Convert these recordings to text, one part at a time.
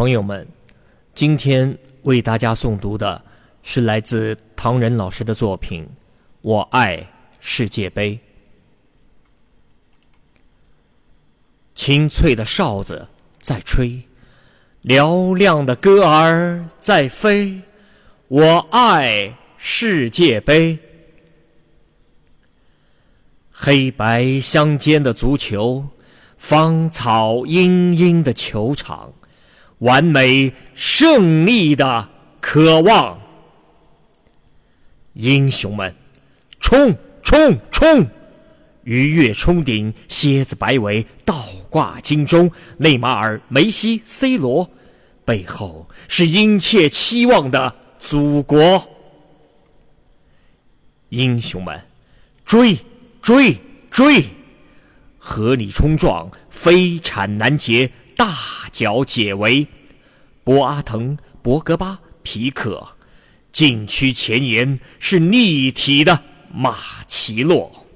朋友们，今天为大家诵读的是来自唐人老师的作品《我爱世界杯》。清脆的哨子在吹，嘹亮的歌儿在飞。我爱世界杯。黑白相间的足球，芳草茵茵的球场，完美胜利的渴望。英雄们，冲冲冲！鱼跃冲顶，蝎子摆尾，倒挂金钟。内马尔、梅西、C 罗，背后是殷切期望的祖国。英雄们，追！追追，合力冲撞，飞铲拦截，大脚解围。博阿滕、博格巴、皮克，禁区前沿是立体的马奇诺。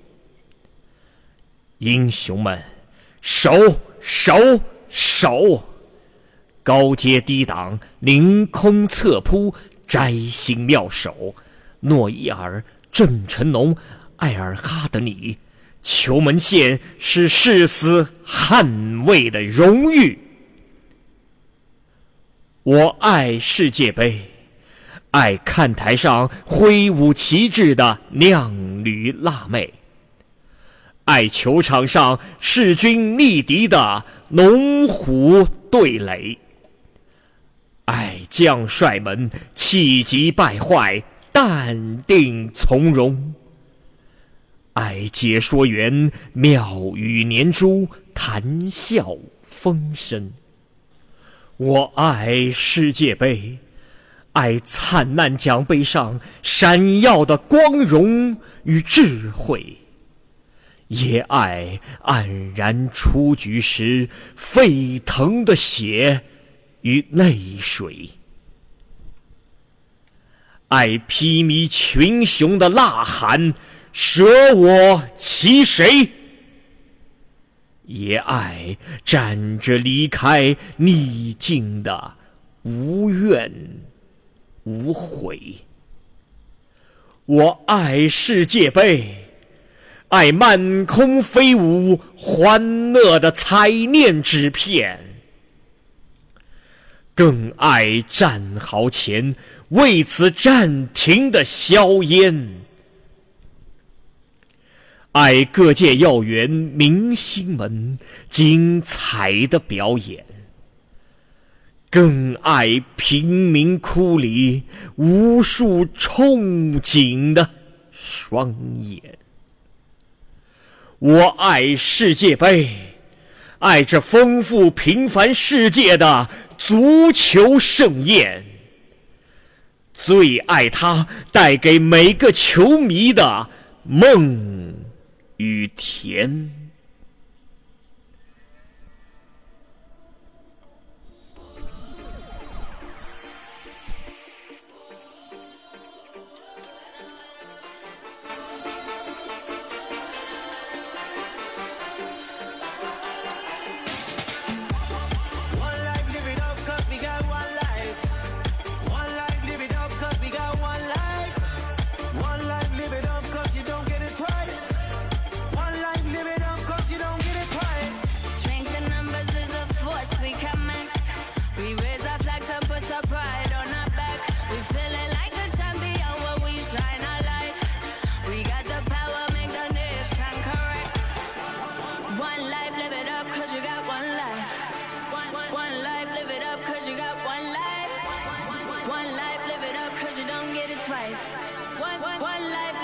英雄们，守守守！高阶低挡，凌空侧扑，摘星妙手。诺伊尔、郑成龙。埃尔哈德尼，球门线是誓死捍卫的荣誉。我爱世界杯，爱看台上挥舞旗帜的靓女辣妹，爱球场上势均力敌的龙虎对垒，爱将帅们气急败坏、淡定从容。爱解说员妙语连珠，谈笑风生。我爱世界杯，爱灿烂奖杯上闪耀的光荣与智慧，也爱黯然出局时沸腾的血与泪水，爱披靡群雄的呐喊。舍我其谁？也爱站着离开逆境的无怨无悔。我爱世界杯，爱漫空飞舞欢乐的彩念纸片，更爱战壕前为此暂停的硝烟。爱各界要员、明星们精彩的表演，更爱贫民窟里无数憧憬的双眼。我爱世界杯，爱这丰富平凡世界的足球盛宴，最爱它带给每个球迷的梦。雨田。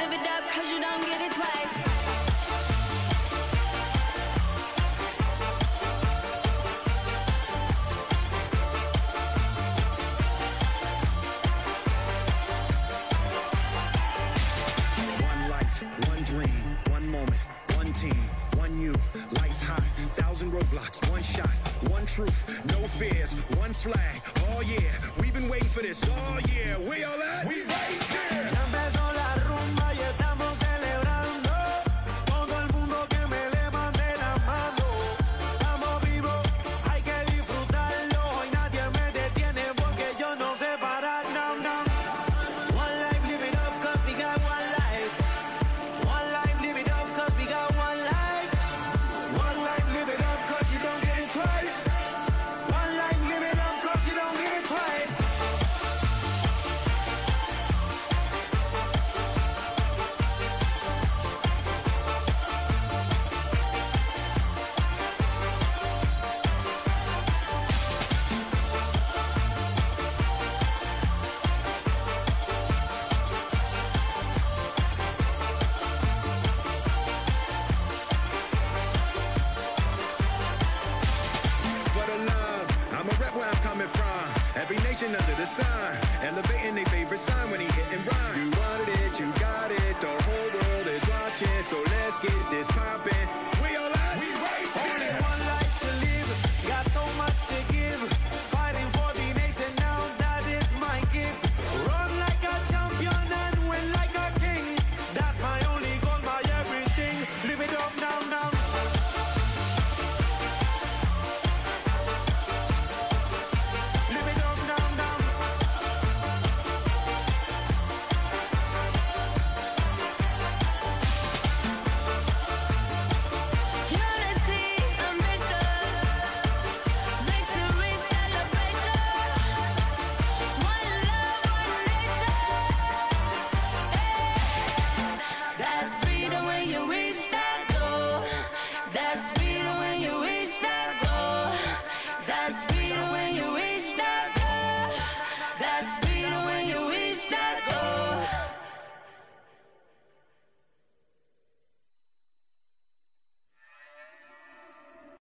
Live it up cause you don't get it twice. roadblocks, one shot, one truth, no fears, one flag. Oh yeah, we've been waiting for this. Oh yeah, we all at? We nation under the sun, elevating their favorite sign when he hit and run. You wanted it, you got it. The whole world is watching, so let's get.